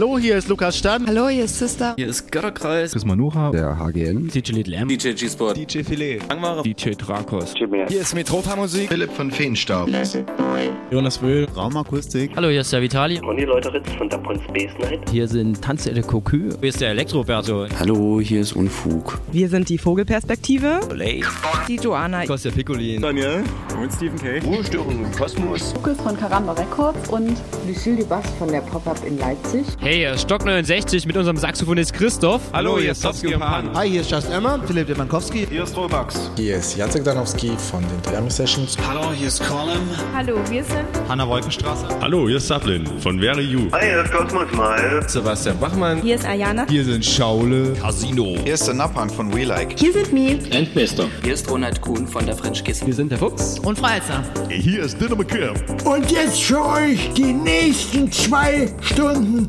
Hallo, hier ist Lukas Stan. Hallo, hier ist Sister. Hier ist Götterkreis. Chris Manuha. Der HGN. DJ Little M. DJ G-Sport. DJ Filet. Langware. DJ Drakos. Hier ist Metropa Musik. Philipp von Feenstaub. Jonas Wöhl. Raumakustik. Hallo, hier ist der Vitali. Conny Leuteritz von Dapon Space Night. Hier sind Tanze de Cocu. Hier ist der Elektroberto. Hallo, hier ist Unfug. Wir sind die Vogelperspektive. Play. Die Joanna. Kostja Piccolin. Daniel. Und Stephen K. Ruhestörung im Kosmos. Lukas von Karamba Records und Lucille Dubas von der Pop-Up in Leipzig. Hey, hier ist Stock 69 mit unserem Saxophonist Christoph. Hallo, hier ist Topski und Pan. Hi, hier ist Just Emma. Philipp Demankowski. Hier ist Robax. Hier ist Jacek Danowski von den Triami Sessions. Hallo, hier ist Colin. Hallo, wir sind Hanna Wolkenstraße. Hallo, hier ist Sablin von Very You. Hi, hier ist Cosmos Smile. Sebastian Bachmann. Hier ist Ayana. Hier sind Schaule. Casino. Hier ist der Napang von We Like. Hier sind Mi. Endmester. Hier ist Ronald Kuhn von der French Kiss. Wir sind der Fuchs. Und Freizer. Hier ist Dinner McCamp. Und jetzt für euch die nächsten zwei Stunden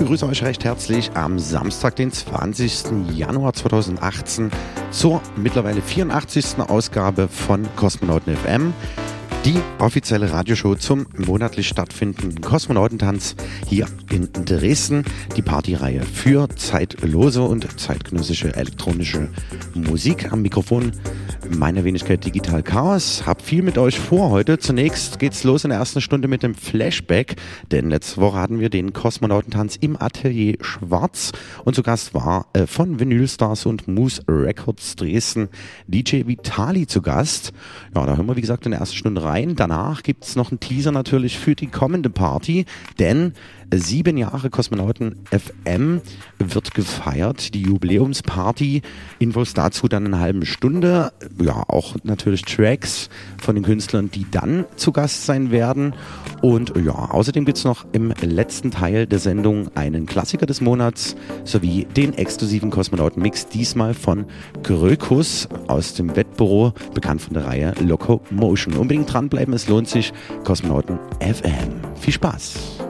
Begrüße euch recht herzlich am Samstag, den 20. Januar 2018 zur mittlerweile 84. Ausgabe von Kosmonauten FM. Die offizielle Radioshow zum monatlich stattfindenden Kosmonautentanz hier in Dresden. Die Partyreihe für zeitlose und zeitgenössische elektronische Musik. Am Mikrofon meine Wenigkeit Digital Chaos. Hab viel mit euch vor heute. Zunächst geht's los in der ersten Stunde mit dem Flashback, denn letzte Woche hatten wir den Kosmonautentanz im Atelier Schwarz und zu Gast war äh, von Vinylstars und Moose Records Dresden DJ Vitali zu Gast. Ja, da hören wir wie gesagt in der ersten Stunde rein. Danach gibt's noch einen Teaser natürlich für die kommende Party, denn Sieben Jahre Kosmonauten FM wird gefeiert, die Jubiläumsparty. Infos dazu dann in einer halben Stunde. Ja, auch natürlich Tracks von den Künstlern, die dann zu Gast sein werden. Und ja, außerdem gibt's noch im letzten Teil der Sendung einen Klassiker des Monats sowie den exklusiven Kosmonauten-Mix, diesmal von Grökus aus dem Wettbüro, bekannt von der Reihe Locomotion. Unbedingt dranbleiben, es lohnt sich. Kosmonauten FM. Viel Spaß!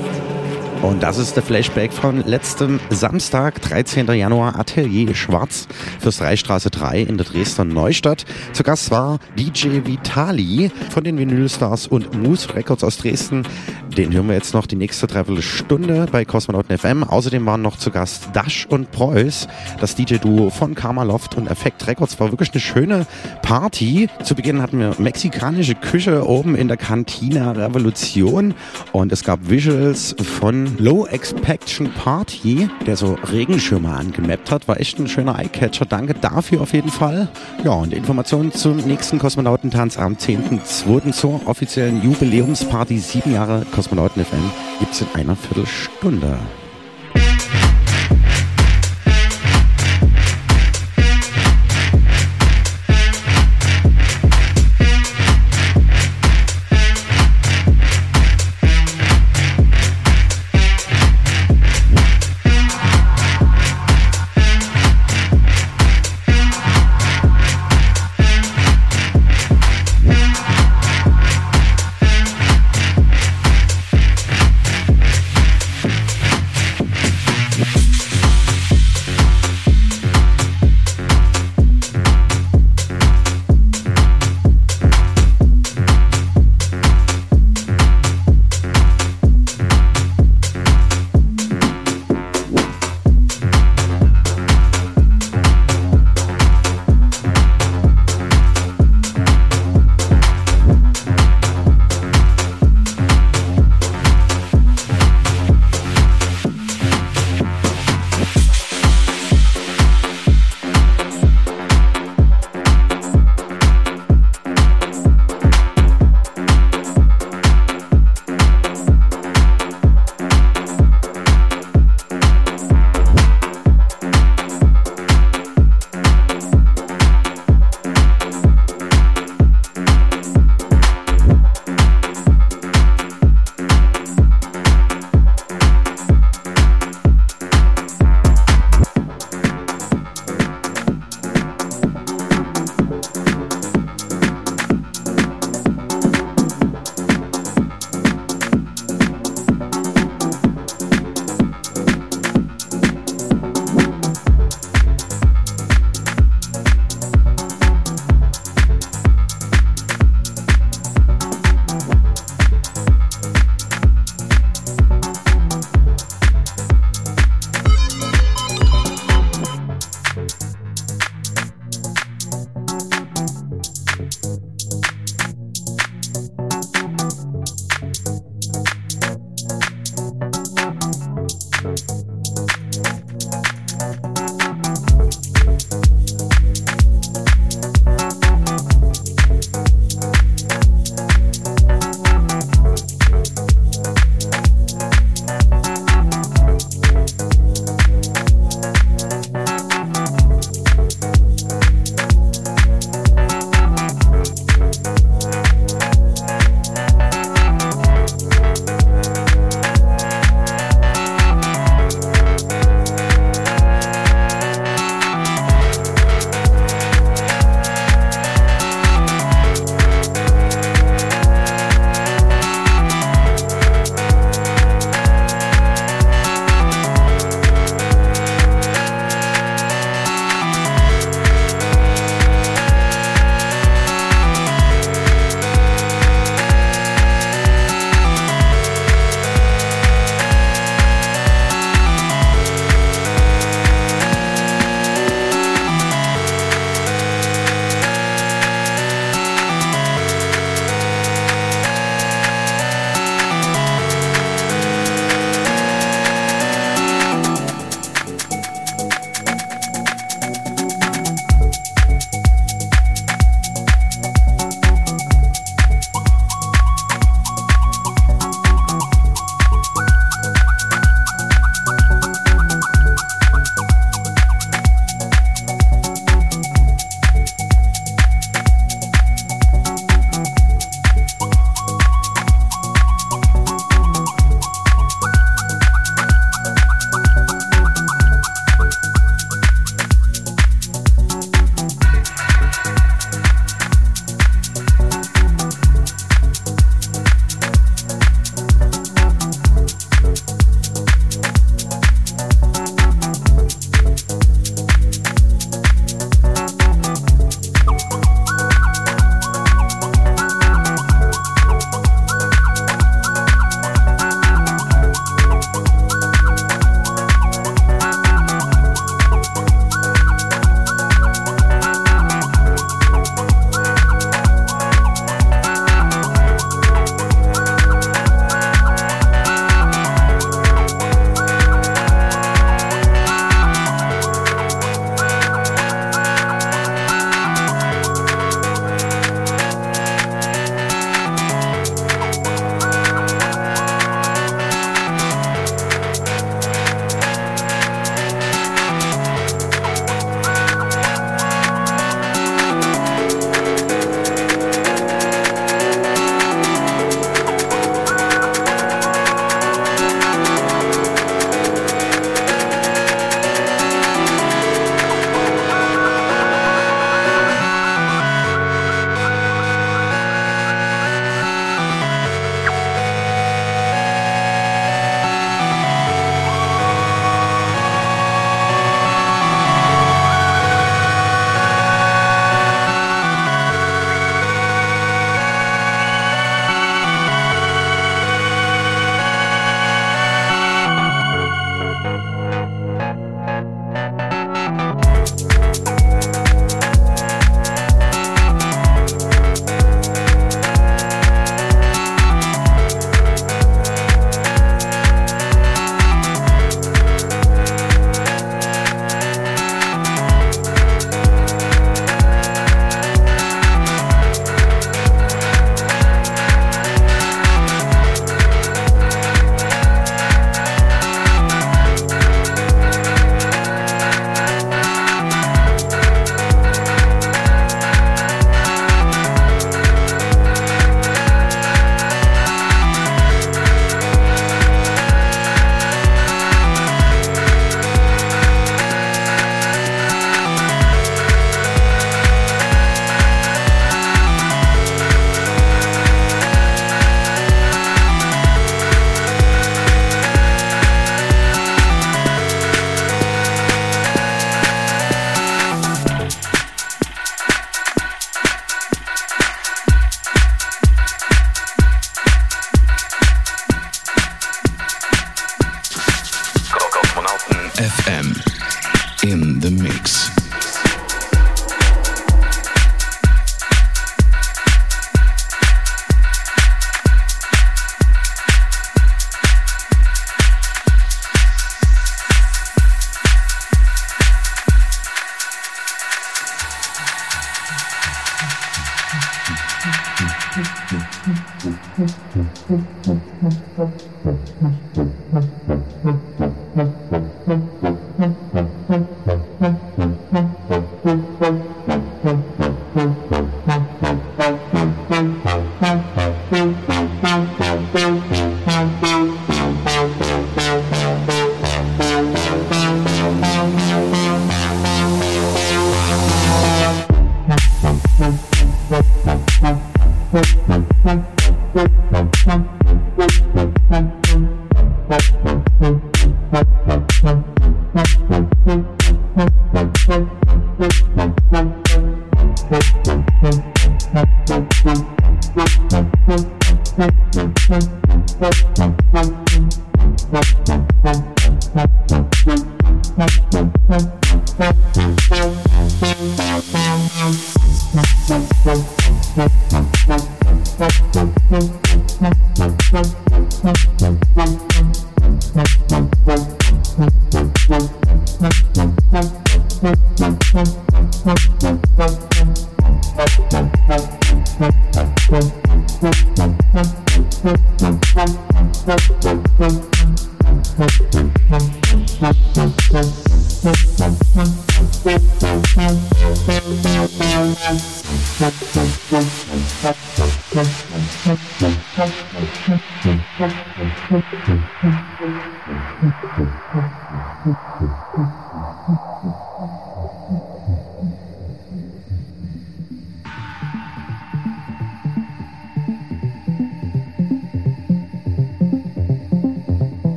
Und das ist der Flashback von letztem Samstag, 13. Januar, Atelier Schwarz, Fürstereistraße 3 in der Dresdner Neustadt. Zu Gast war DJ Vitali von den Vinylstars und Moose Records aus Dresden. Den hören wir jetzt noch die nächste Dreiviertelstunde bei Kosmonauten FM. Außerdem waren noch zu Gast Dash und Preuß, das DJ-Duo von Karma Loft und Effekt Records. War wirklich eine schöne Party. Zu Beginn hatten wir mexikanische Küche oben in der Cantina Revolution und es gab Visuals von Low Expectation Party, der so Regenschirme angemappt hat. War echt ein schöner Eyecatcher. Danke dafür auf jeden Fall. Ja, und Informationen zum nächsten Kosmonautentanz am 10.2. zur offiziellen Jubiläumsparty. Sieben Jahre Kosmonauten FM gibt's in einer Viertelstunde.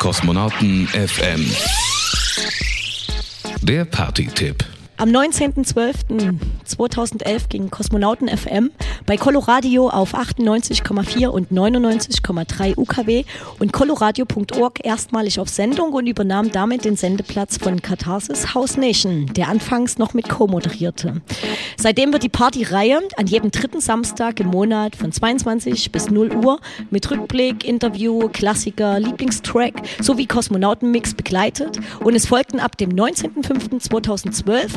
Kosmonauten FM. Der Party-Tipp. Am 19.12.2011 ging Kosmonauten FM bei Coloradio auf 98,4 und 99,3 UKW und coloradio.org erstmalig auf Sendung und übernahm damit den Sendeplatz von Katharsis House Nation, der anfangs noch mit Co moderierte. Seitdem wird die Partyreihe an jedem dritten Samstag im Monat von 22 bis 0 Uhr mit Rückblick, Interview, Klassiker, Lieblingstrack sowie Kosmonautenmix begleitet und es folgten ab dem 19.05.2012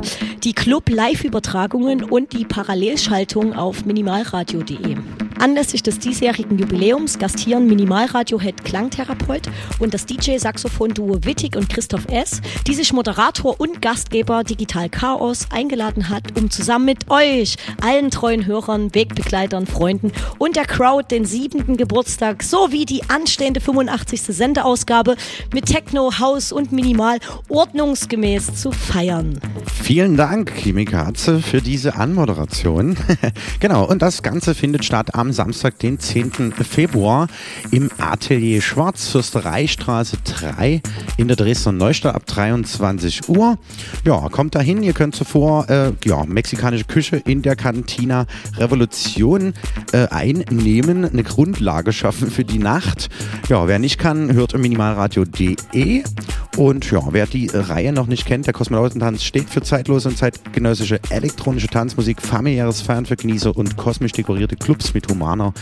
die Club-Live-Übertragungen und die Parallelschaltung auf minimalradio.de. Anlässlich des diesjährigen Jubiläums gastieren Minimalradio-Head Klangtherapeut und das DJ-Saxophon-Duo Wittig und Christoph S., die sich Moderator und Gastgeber Digital Chaos eingeladen hat, um zusammen mit euch, allen treuen Hörern, Wegbegleitern, Freunden und der Crowd den siebenten Geburtstag sowie die anstehende 85. Sendeausgabe mit Techno, House und Minimal ordnungsgemäß zu feiern. Vielen Dank, Kimi Katze, für diese Anmoderation. genau, und das Ganze findet statt am Samstag, den 10. Februar im Atelier Schwarz, Fürstereistraße 3 in der Dresdner Neustadt ab 23 Uhr. Ja, kommt dahin, ihr könnt zuvor äh, ja, mexikanische Küche in der Cantina Revolution äh, einnehmen, eine Grundlage schaffen für die Nacht. Ja, wer nicht kann, hört minimalradio.de und ja, wer die Reihe noch nicht kennt, der Kosmonautentanz steht für zeitlose und zeitgenössische elektronische Tanzmusik, familiäres Feiern für Genießer und kosmisch dekorierte Clubs mit humaner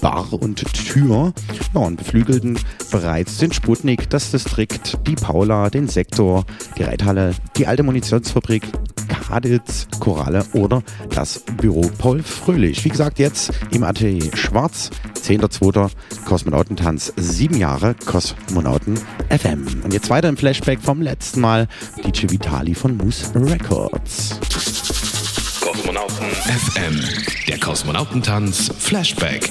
Bar und Tür. Ja, und beflügelten bereits den Sputnik, das Distrikt, die Paula, den Sektor, die Reithalle, die alte Munitionsfabrik, Kaditz, Koralle oder das Büro Paul Fröhlich. Wie gesagt, jetzt im Atelier Schwarz, 10.2. Kosmonautentanz, sieben Jahre Kosmonauten FM. Und jetzt weiter im Flashback vom letzten Mal DJ Vitali von Moose Records. Kosmonauten FM. Der Kosmonautentanz Flashback.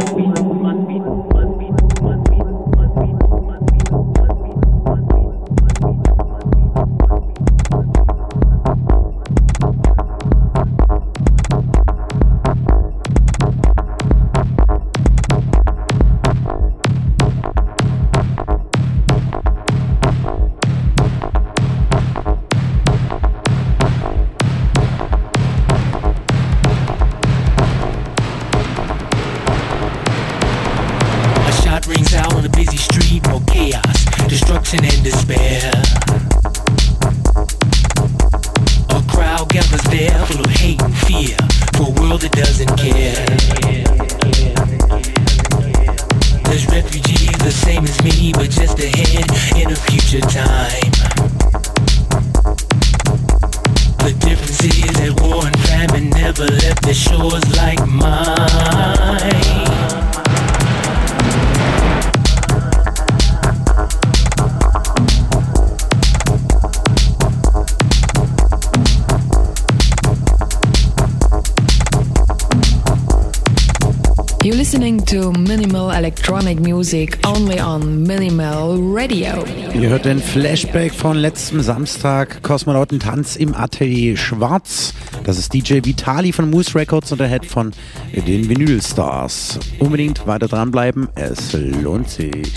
You're listening to minimal electronic music only on Minimal Radio. Ihr hört den Flashback von letztem Samstag, Kosmonautentanz im Atelier Schwarz. Das ist DJ Vitali von Moose Records und der Head von den Vinyl Stars. Unbedingt weiter dranbleiben, es lohnt sich.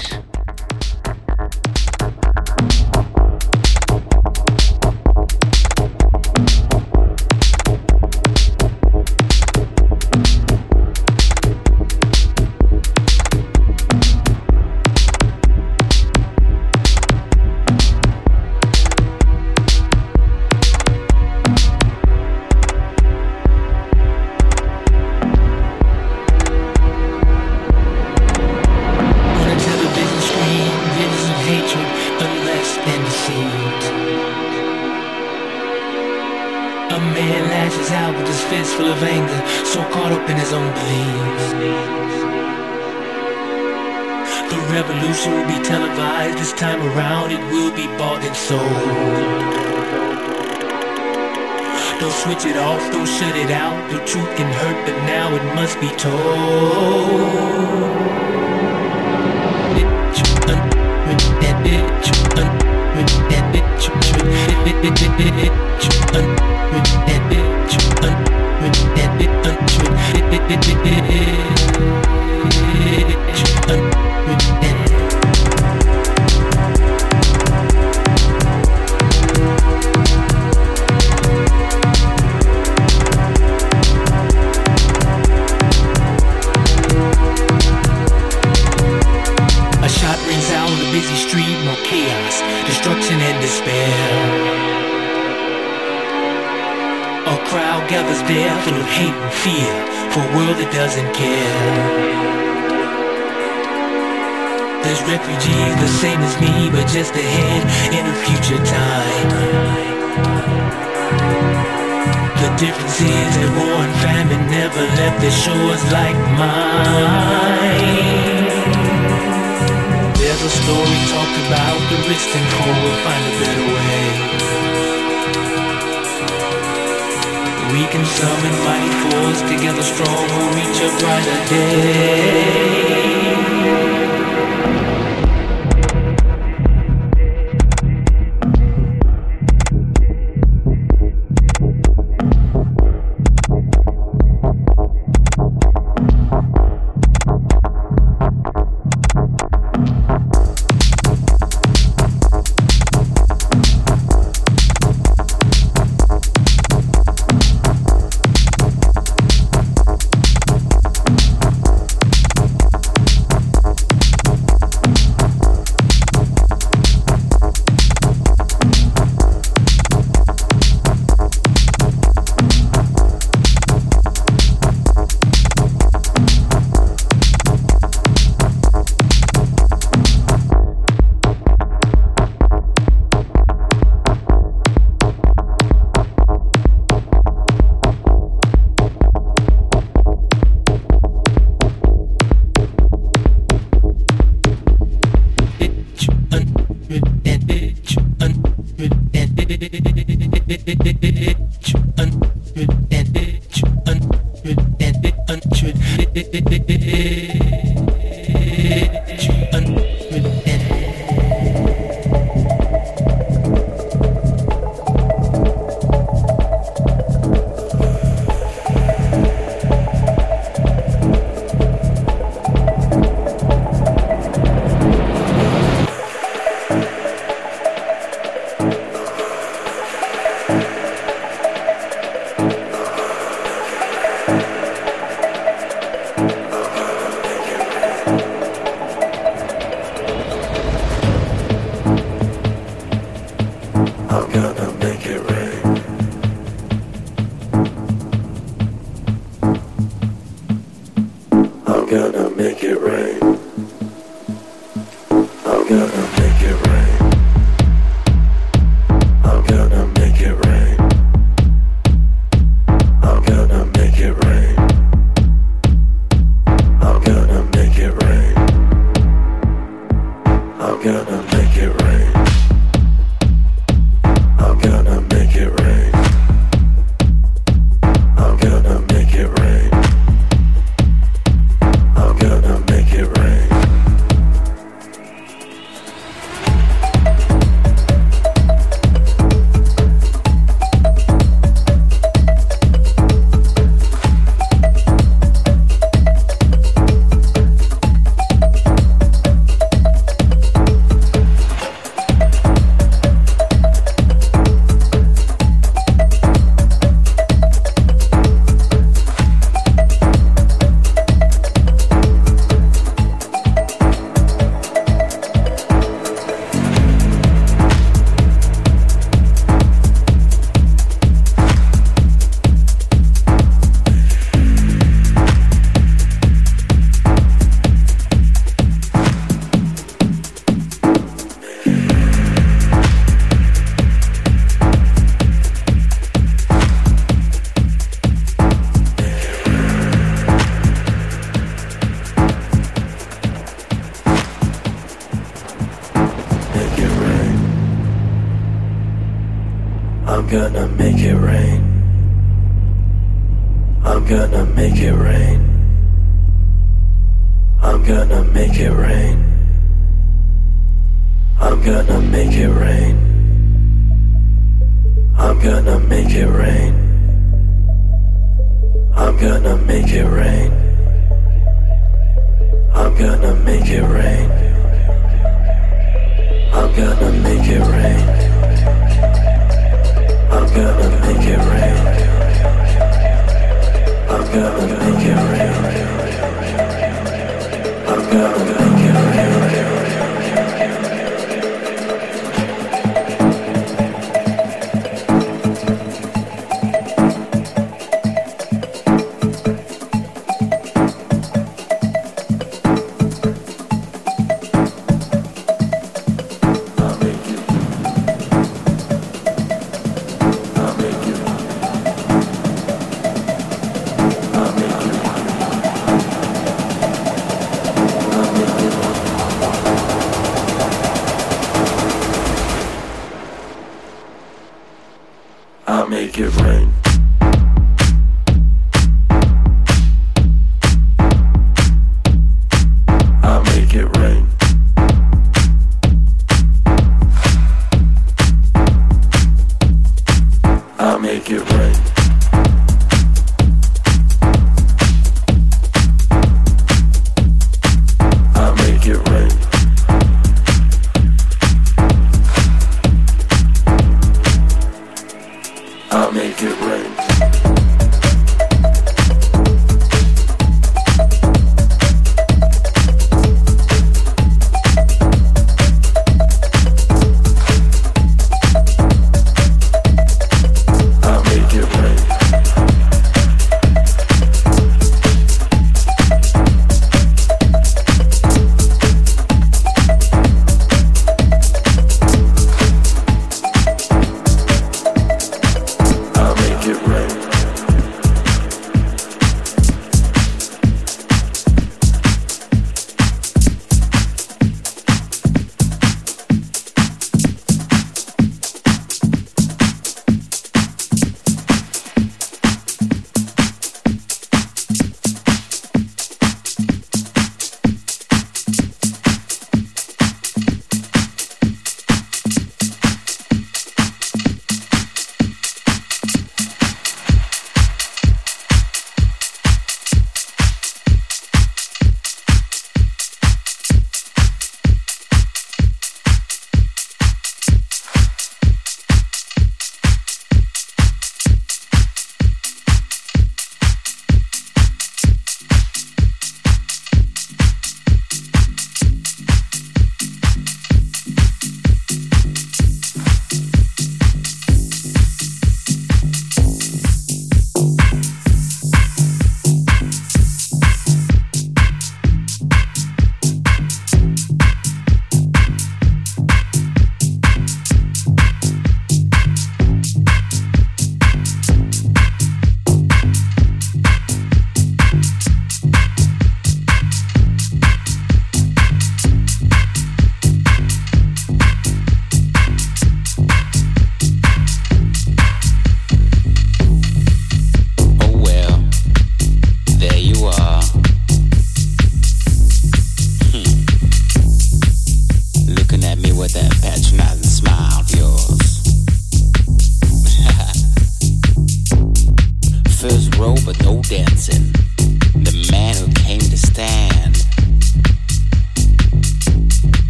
Hey, hey, hey.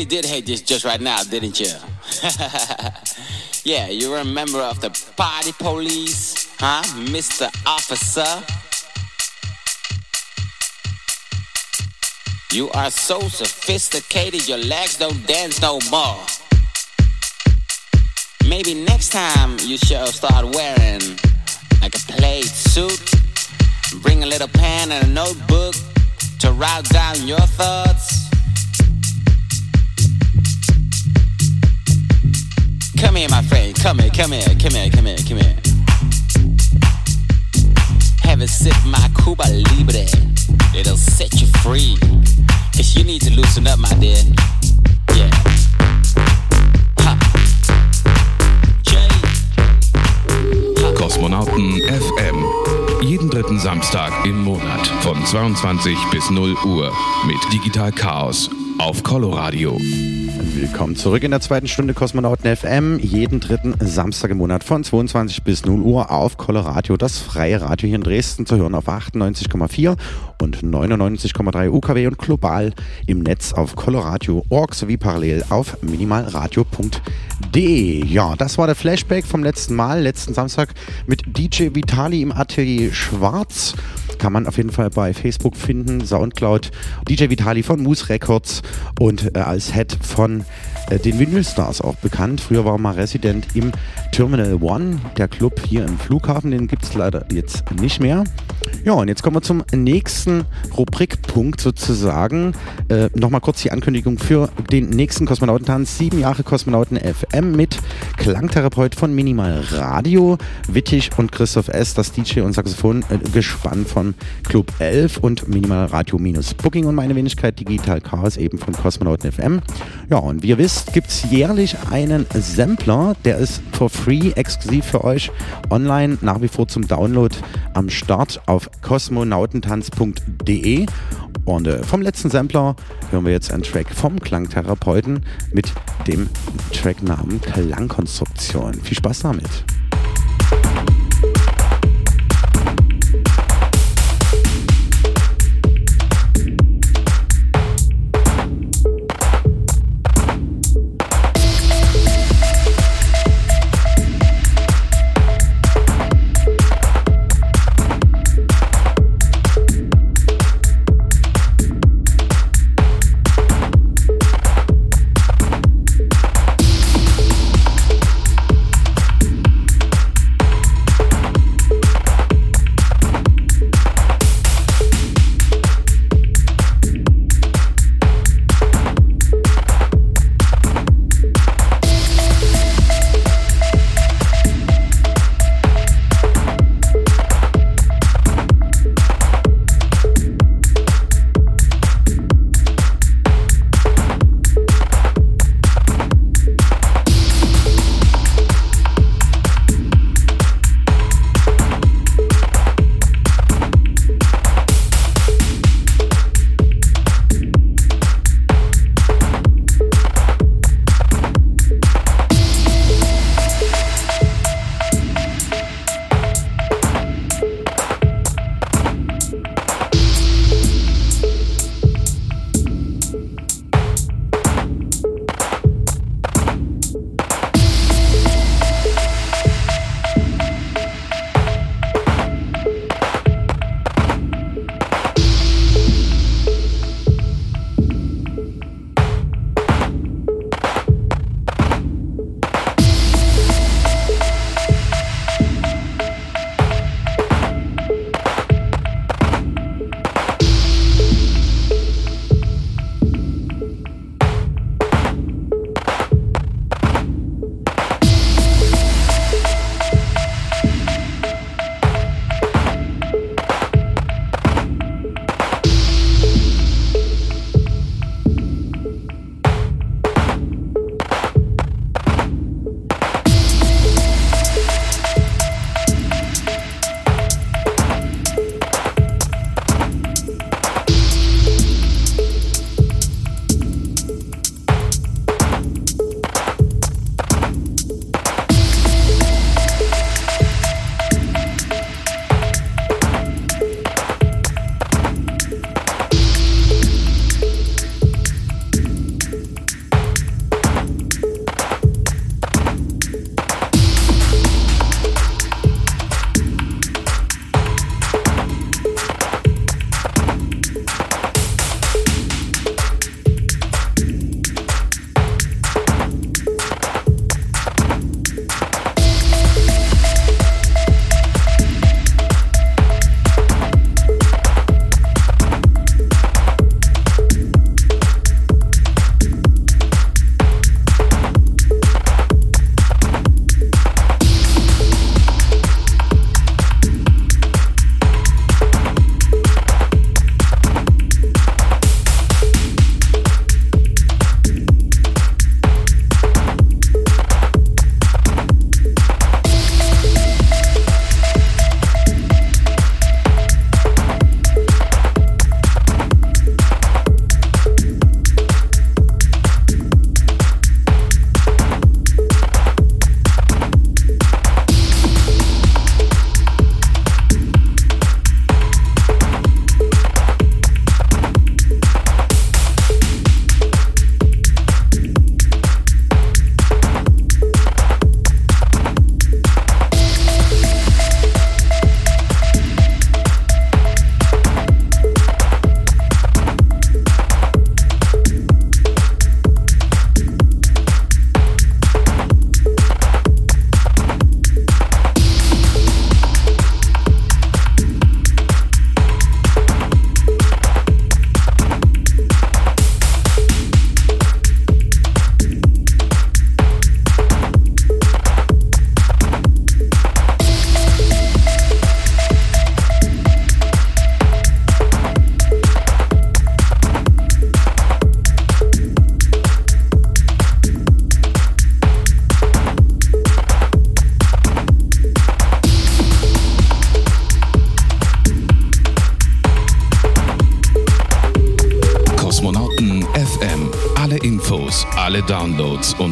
really did hate this just right now, didn't you? yeah, you were a member of the party police, huh, Mr. Officer? You are so sophisticated, your legs don't dance no more. Maybe next time you should start wearing like a plaid suit. Bring a little pen and a notebook to write down your thoughts. Come here, my friend. Come here, come here, come here, come here, come here. Have a sip, of my Cuba Libre. It'll set you free. Cause you need to loosen up, my dear. Yeah. Kosmonauten FM. Jeden dritten Samstag im Monat von 22 bis 0 Uhr mit Digital Chaos auf Coloradio. Radio. Willkommen zurück in der zweiten Stunde Kosmonauten FM. Jeden dritten Samstag im Monat von 22 bis 0 Uhr auf Coloradio, das freie Radio hier in Dresden zu hören auf 98,4 und 99,3 UKW und global im Netz auf coloradio.org sowie parallel auf minimalradio.de. Ja, das war der Flashback vom letzten Mal, letzten Samstag mit DJ Vitali im Atelier Schwarz. Kann man auf jeden Fall bei Facebook finden, Soundcloud, DJ Vitali von Moose Records und äh, als Head von den Vinyl Stars auch bekannt. Früher war er mal Resident im Terminal One, der Club hier im Flughafen, den gibt es leider jetzt nicht mehr. Ja, und jetzt kommen wir zum nächsten Rubrikpunkt sozusagen. Äh, Nochmal kurz die Ankündigung für den nächsten Kosmonautentanz. Sieben Jahre Kosmonauten FM mit Klangtherapeut von Minimal Radio, Wittig und Christoph S., das DJ und Saxophon äh, gespannt von Club 11 und Minimal Radio minus Booking und meine Wenigkeit Digital Chaos eben von Kosmonauten FM. Ja, und wie ihr wisst, gibt es jährlich einen Sampler, der ist for free, exklusiv für euch, online, nach wie vor zum Download am Start auf kosmonautentanz.de. Und äh, vom letzten Sampler hören wir jetzt einen Track vom Klangtherapeuten mit dem Tracknamen Klangkonstruktion. Viel Spaß damit.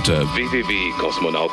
Unter www.kosmonautentanz.de.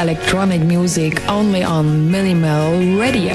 electronic music only on Minimal Radio.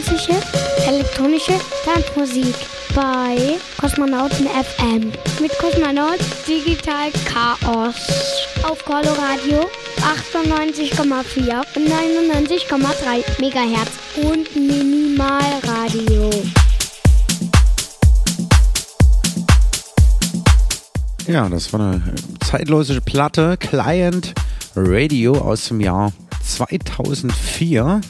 Zeitgenössische elektronische Tanzmusik bei Kosmonauten FM mit Kosmonaut Digital Chaos auf Coloradio 98,4 und 99,3 Megahertz und Minimalradio. Ja, das war eine zeitlose Platte, Client Radio aus dem Jahr 2004.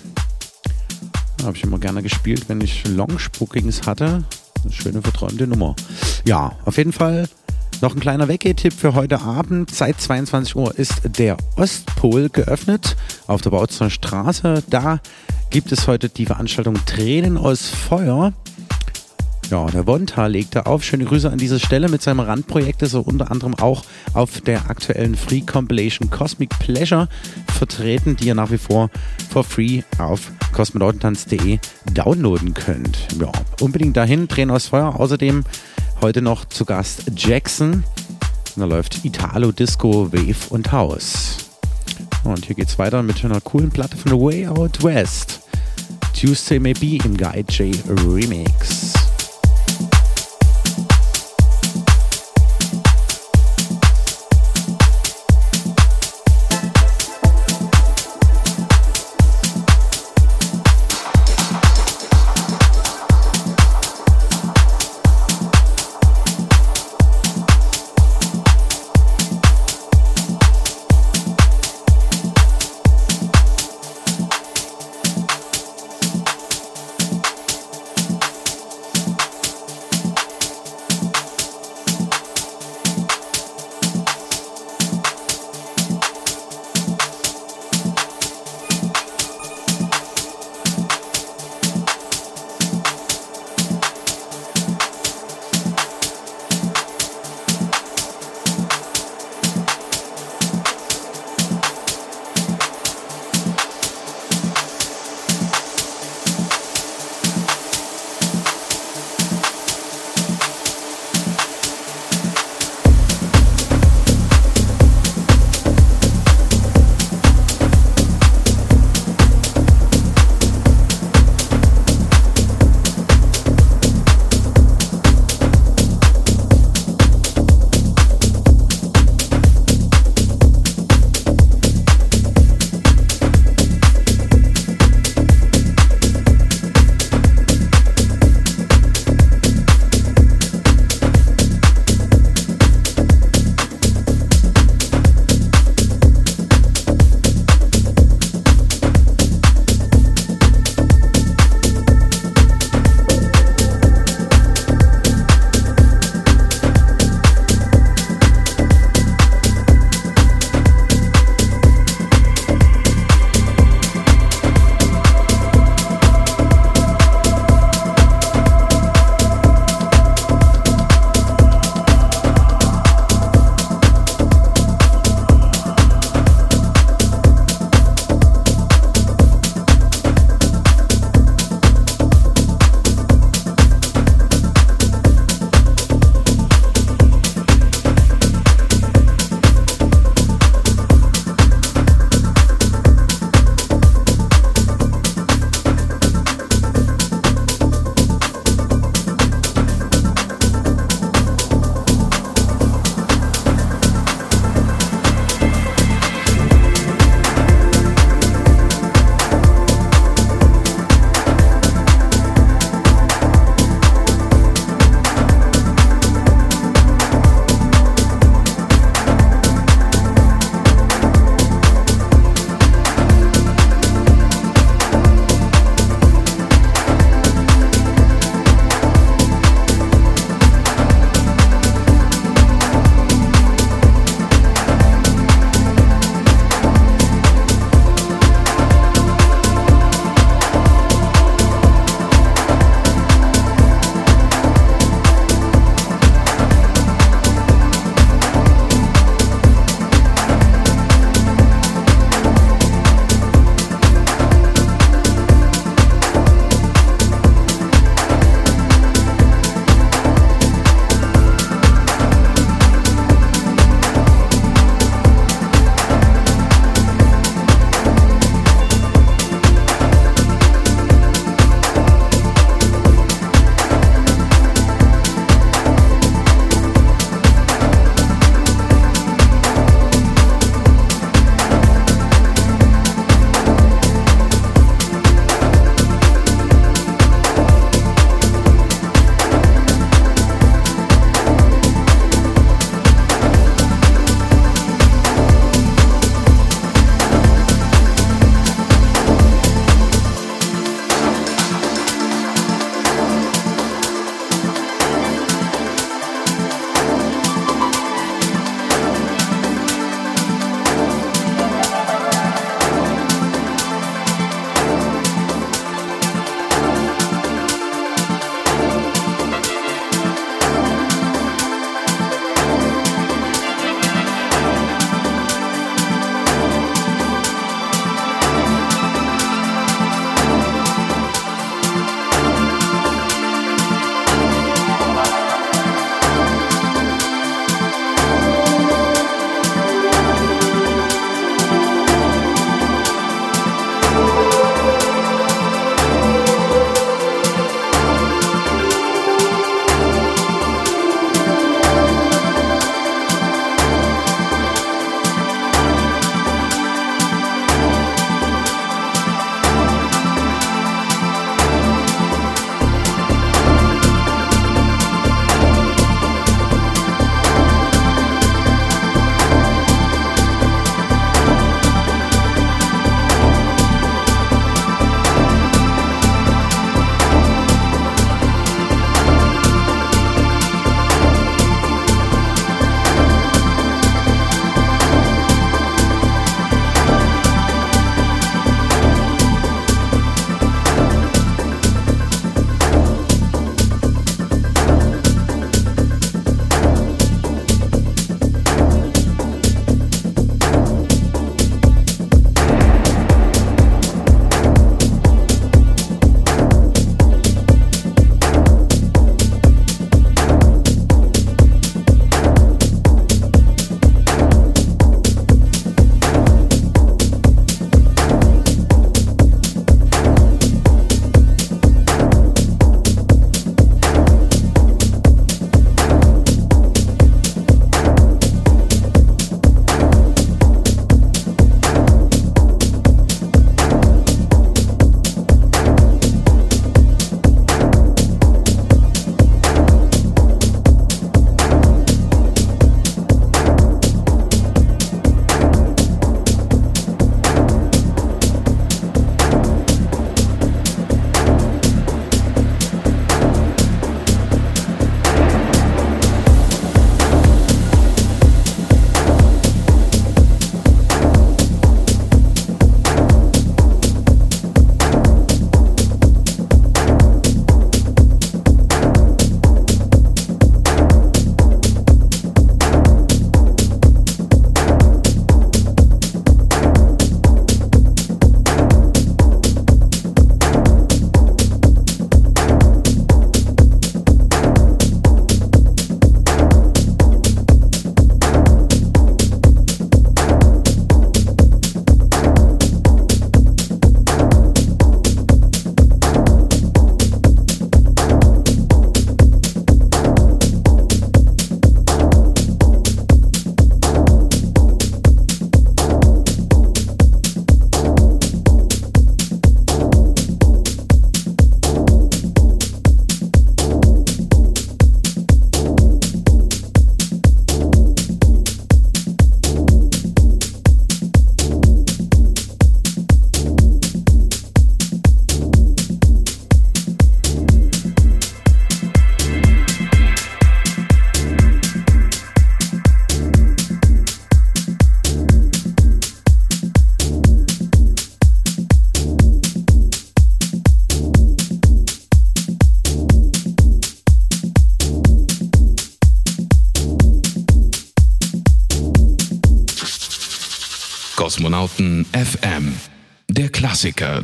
Habe ich immer gerne gespielt, wenn ich Longspookings hatte. Eine schöne verträumte Nummer. Ja, auf jeden Fall noch ein kleiner Weggeh-Tipp für heute Abend. Seit 22 Uhr ist der Ostpol geöffnet auf der Bautzener Straße. Da gibt es heute die Veranstaltung Tränen aus Feuer. Ja, der Wonta legte auf. Schöne Grüße an dieser Stelle mit seinem Randprojekt, das er unter anderem auch auf der aktuellen Free Compilation Cosmic Pleasure vertreten, die ihr nach wie vor for free auf kosmonautentanz.de downloaden könnt. Ja, unbedingt dahin, drehen aus Feuer. Außerdem heute noch zu Gast Jackson. Da läuft Italo, Disco, Wave und House. Und hier geht's weiter mit einer coolen Platte von The Way Out West. Tuesday Maybe im Guy J Remix.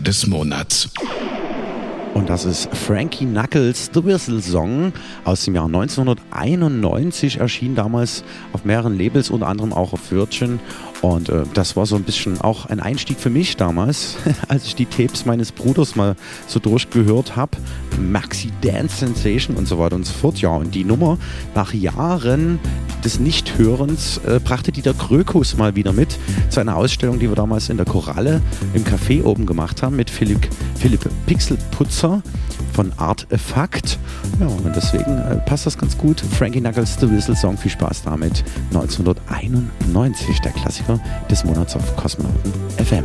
Des Monats. Und das ist Frankie Knuckles The Whistle Song aus dem Jahr 1991, erschien damals auf mehreren Labels, unter anderem auch auf Virgin. Und äh, das war so ein bisschen auch ein Einstieg für mich damals, als ich die Tapes meines Bruders mal so durchgehört habe. Maxi Dance Sensation und so weiter und so fort. Ja, und die Nummer nach Jahren des Nichthörens äh, brachte Dieter Krökus mal wieder mit zu einer Ausstellung, die wir damals in der Koralle im Café oben gemacht haben mit Philipp, Philipp Pixelputzer von Artefakt. Ja, und deswegen äh, passt das ganz gut. Frankie Knuckles The Whistle Song, viel Spaß damit. 1991, der Klassiker des Monats auf Kosmonauten FM.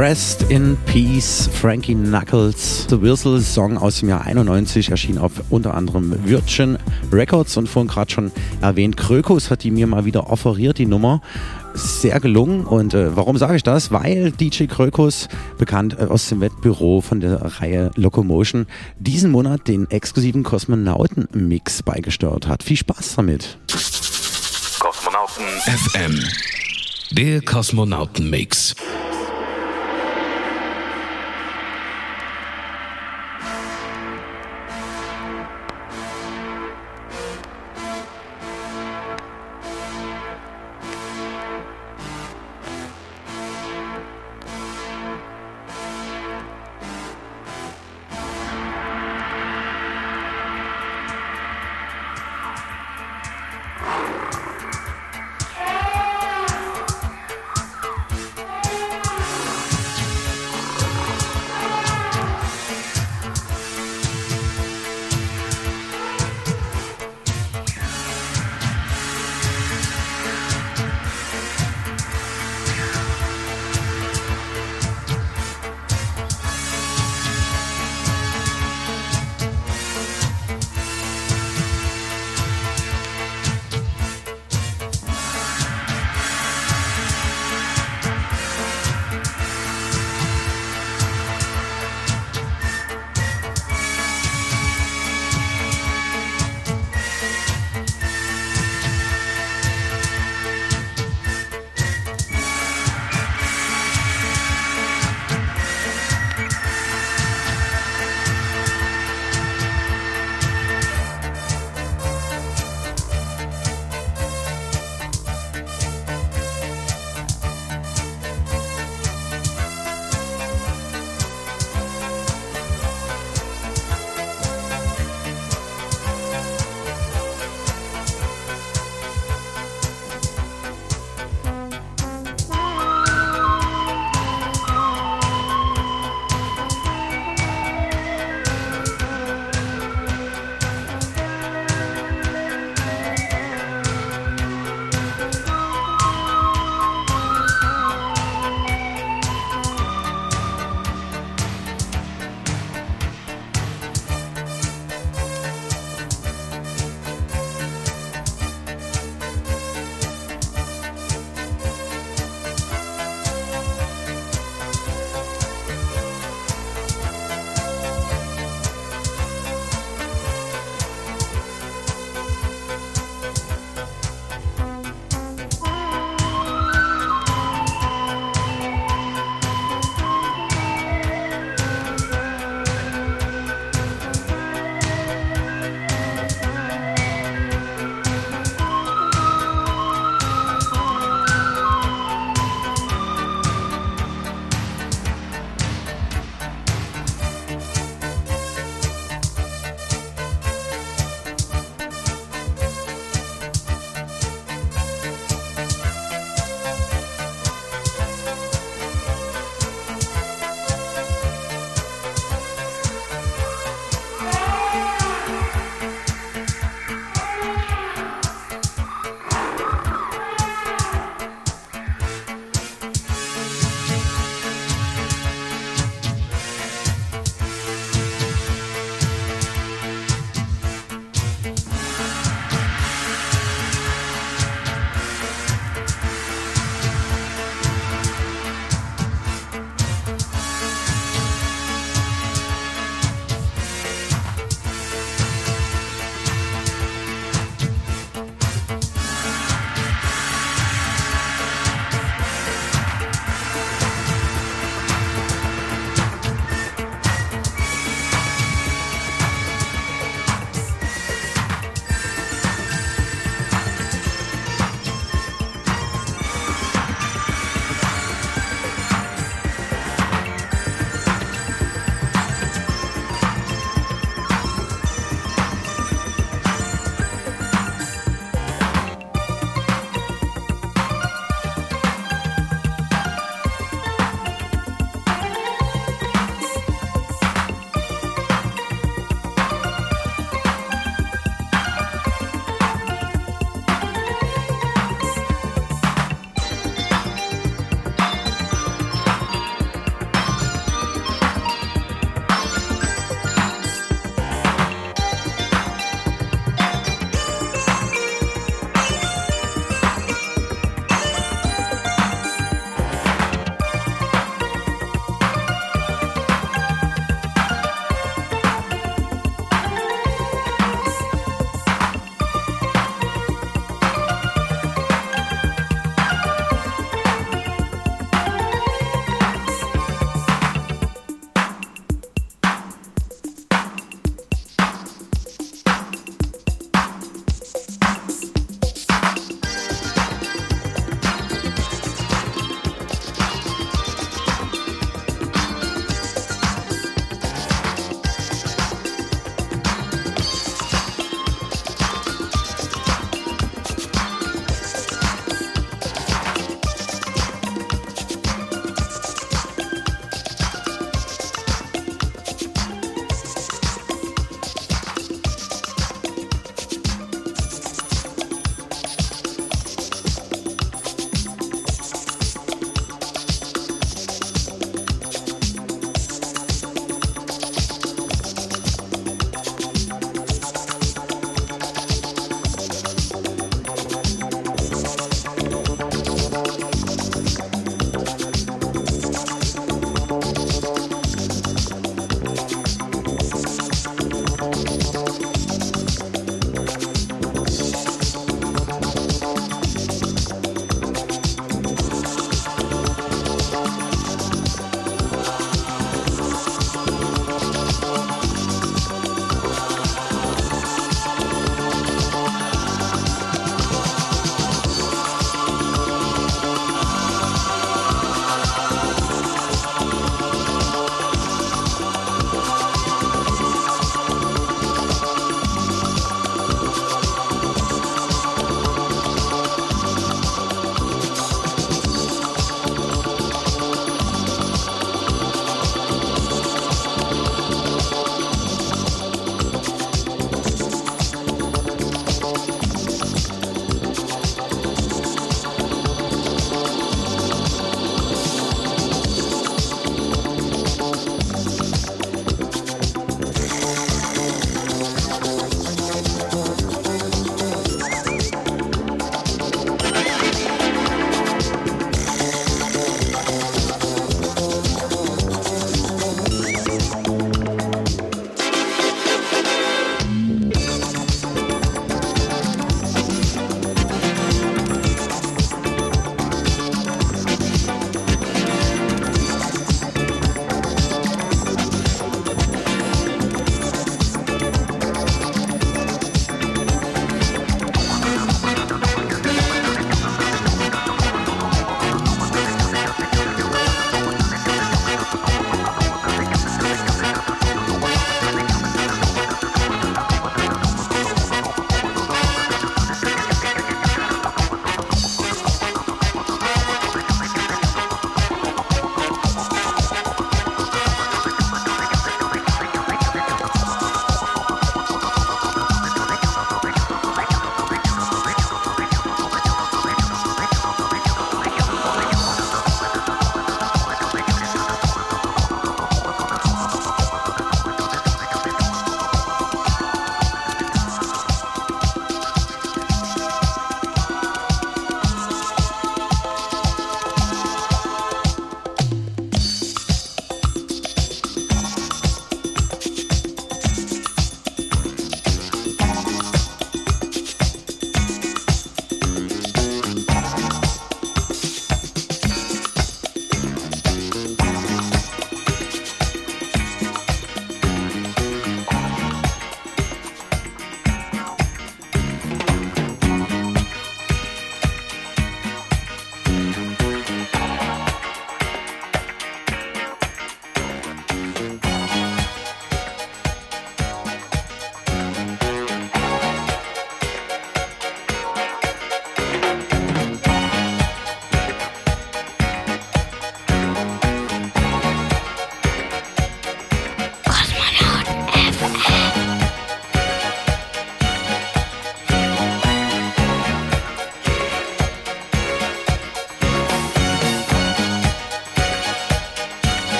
Rest in Peace, Frankie Knuckles. The Whistle Song aus dem Jahr 91 erschien auf unter anderem Virgin Records und vorhin gerade schon erwähnt, Krökus hat die mir mal wieder offeriert, die Nummer. Sehr gelungen und äh, warum sage ich das? Weil DJ Krökus, bekannt äh, aus dem Wettbüro von der Reihe Locomotion, diesen Monat den exklusiven Kosmonauten-Mix beigesteuert hat. Viel Spaß damit. Kosmonauten FM. Der Kosmonauten-Mix.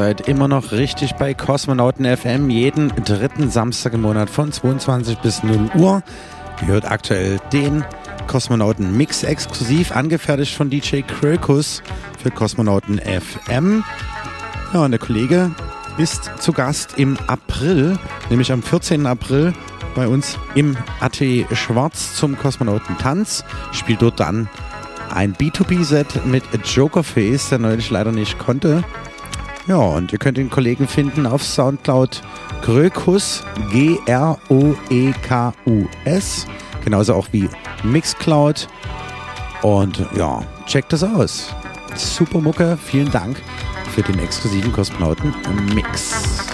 Seid immer noch richtig bei Kosmonauten FM jeden dritten Samstag im Monat von 22 bis 0 Uhr. Ihr hört aktuell den Kosmonauten Mix exklusiv angefertigt von DJ Krökus für Kosmonauten FM. Ja, und der Kollege ist zu Gast im April, nämlich am 14. April bei uns im AT Schwarz zum Kosmonautentanz. Spielt dort dann ein B2B-Set mit Jokerface, der neulich leider nicht konnte. Ja, und ihr könnt den Kollegen finden auf Soundcloud Grökus, G-R-O-E-K-U-S. Genauso auch wie Mixcloud. Und ja, checkt das aus. Super Mucke, vielen Dank für den exklusiven Kosmonauten-Mix.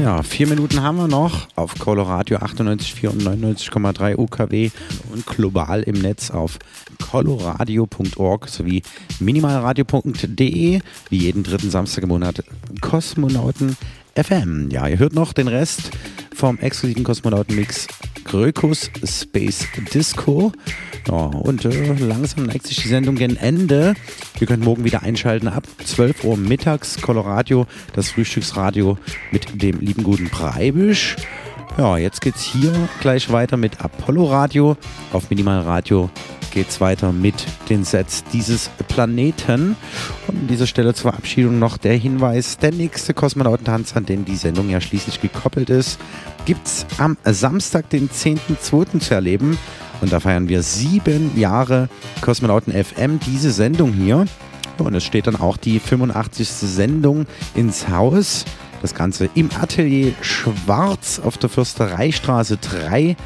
Ja, vier Minuten haben wir noch auf Coloradio 98,4 und 99,3 UKW und global im Netz auf coloradio.org sowie minimalradio.de, wie jeden dritten Samstag im Monat Kosmonauten FM. Ja, ihr hört noch den Rest vom exklusiven Kosmonauten-Mix Grökus Space Disco. Ja, und äh, langsam neigt sich die Sendung gen Ende. Ihr könnt morgen wieder einschalten ab 12 Uhr mittags Coloradio, das Frühstücksradio mit dem lieben guten Breibisch. Ja, jetzt geht's hier gleich weiter mit Apollo Radio. Auf Minimal Radio geht's weiter mit den Sets dieses Planeten. Und an dieser Stelle zur Verabschiedung noch der Hinweis, der nächste Kosmonautentanz, an den die Sendung ja schließlich gekoppelt ist, gibt's am Samstag, den 10.2. zu erleben. Und da feiern wir sieben Jahre Kosmonauten FM, diese Sendung hier. Und es steht dann auch die 85. Sendung ins Haus. Das Ganze im Atelier Schwarz auf der Fürstereistraße 3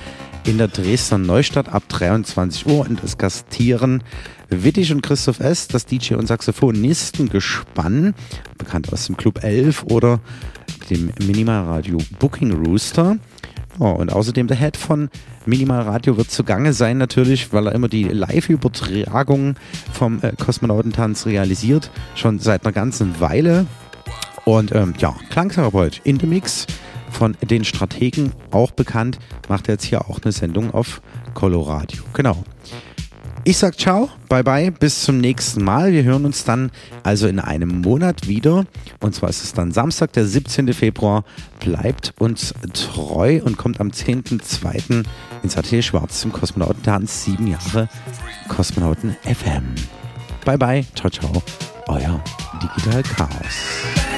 in der Dresdner Neustadt ab 23 Uhr. Und es gastieren Wittig und Christoph S., das DJ- und Saxophonistengespann, bekannt aus dem Club 11 oder dem Minimalradio Booking Rooster. Oh, und außerdem der Head von Minimal Radio wird zugange sein natürlich, weil er immer die Live-Übertragung vom äh, Kosmonautentanz realisiert, schon seit einer ganzen Weile. Und ähm, ja, Klangtherapeut in dem Mix von den Strategen, auch bekannt, macht er jetzt hier auch eine Sendung auf Coloradio. Genau. Ich sag ciao, bye bye, bis zum nächsten Mal. Wir hören uns dann also in einem Monat wieder. Und zwar ist es dann Samstag, der 17. Februar. Bleibt uns treu und kommt am 10.2. ins Atelier Schwarz zum Kosmonautentanz. Sieben Jahre Kosmonauten FM. Bye bye, ciao, ciao. Euer Digital Chaos.